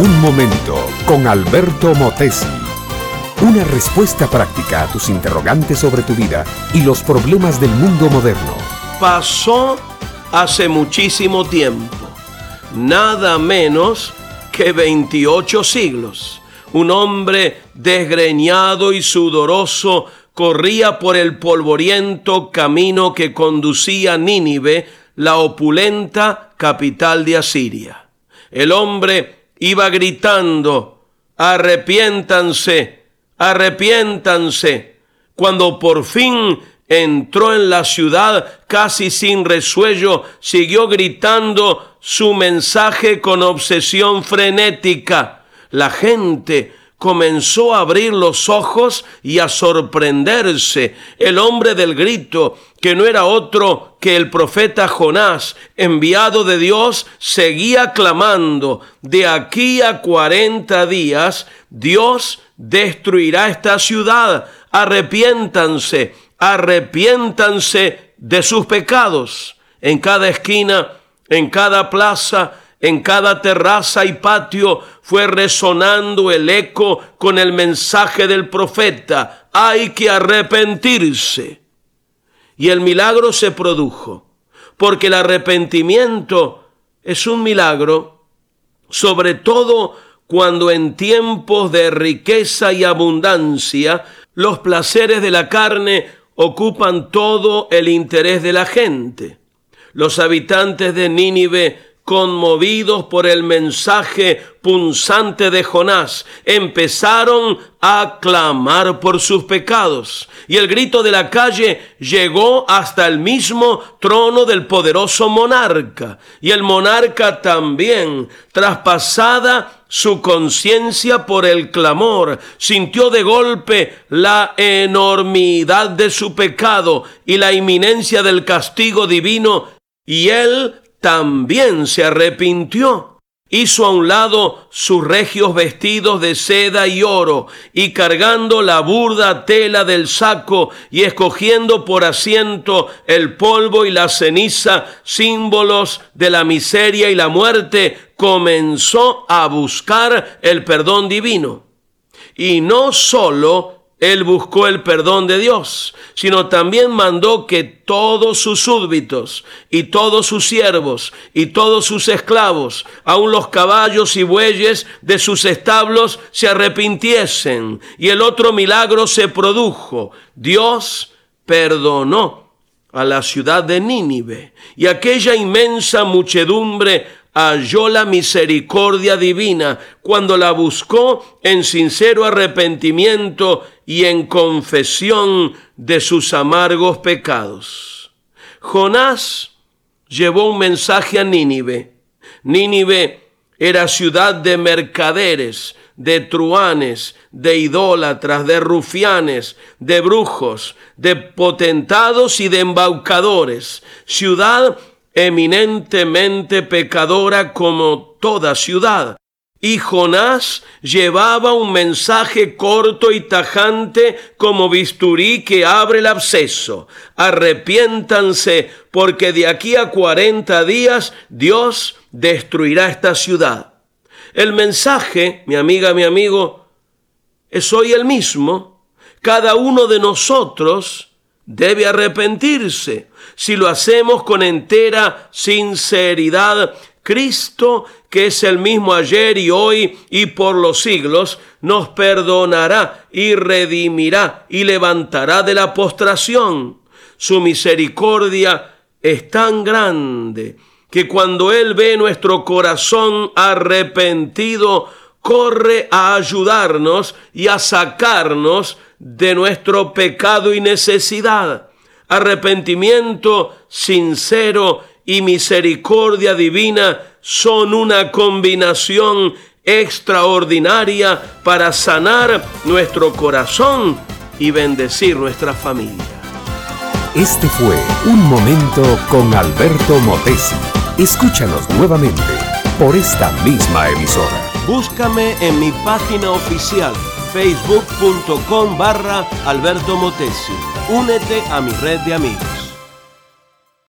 Un momento con Alberto Motesi. Una respuesta práctica a tus interrogantes sobre tu vida y los problemas del mundo moderno. Pasó hace muchísimo tiempo, nada menos que 28 siglos. Un hombre desgreñado y sudoroso corría por el polvoriento camino que conducía a Nínive, la opulenta capital de Asiria. El hombre iba gritando, arrepiéntanse, arrepiéntanse, cuando por fin entró en la ciudad casi sin resuello, siguió gritando su mensaje con obsesión frenética. La gente comenzó a abrir los ojos y a sorprenderse. El hombre del grito, que no era otro que el profeta Jonás, enviado de Dios, seguía clamando, de aquí a cuarenta días Dios destruirá esta ciudad. Arrepiéntanse, arrepiéntanse de sus pecados. En cada esquina, en cada plaza, en cada terraza y patio fue resonando el eco con el mensaje del profeta. Hay que arrepentirse. Y el milagro se produjo, porque el arrepentimiento es un milagro, sobre todo cuando en tiempos de riqueza y abundancia los placeres de la carne ocupan todo el interés de la gente. Los habitantes de Nínive conmovidos por el mensaje punzante de Jonás, empezaron a clamar por sus pecados. Y el grito de la calle llegó hasta el mismo trono del poderoso monarca. Y el monarca también, traspasada su conciencia por el clamor, sintió de golpe la enormidad de su pecado y la inminencia del castigo divino, y él también se arrepintió. Hizo a un lado sus regios vestidos de seda y oro, y cargando la burda tela del saco, y escogiendo por asiento el polvo y la ceniza, símbolos de la miseria y la muerte, comenzó a buscar el perdón divino. Y no solo él buscó el perdón de Dios, sino también mandó que todos sus súbditos y todos sus siervos y todos sus esclavos, aun los caballos y bueyes de sus establos, se arrepintiesen. Y el otro milagro se produjo. Dios perdonó a la ciudad de Nínive y aquella inmensa muchedumbre halló la misericordia divina cuando la buscó en sincero arrepentimiento y en confesión de sus amargos pecados. Jonás llevó un mensaje a Nínive. Nínive era ciudad de mercaderes, de truanes, de idólatras, de rufianes, de brujos, de potentados y de embaucadores, ciudad eminentemente pecadora como toda ciudad. Y Jonás llevaba un mensaje corto y tajante como bisturí que abre el absceso. Arrepiéntanse porque de aquí a cuarenta días Dios destruirá esta ciudad. El mensaje, mi amiga, mi amigo, es hoy el mismo. Cada uno de nosotros debe arrepentirse. Si lo hacemos con entera sinceridad, Cristo, que es el mismo ayer y hoy y por los siglos, nos perdonará y redimirá y levantará de la postración. Su misericordia es tan grande que cuando Él ve nuestro corazón arrepentido, corre a ayudarnos y a sacarnos de nuestro pecado y necesidad. Arrepentimiento sincero y misericordia divina son una combinación extraordinaria para sanar nuestro corazón y bendecir nuestra familia. Este fue Un Momento con Alberto Motesi. Escúchanos nuevamente por esta misma emisora. Búscame en mi página oficial facebook.com barra Alberto Motesi. Únete a mi red de amigos.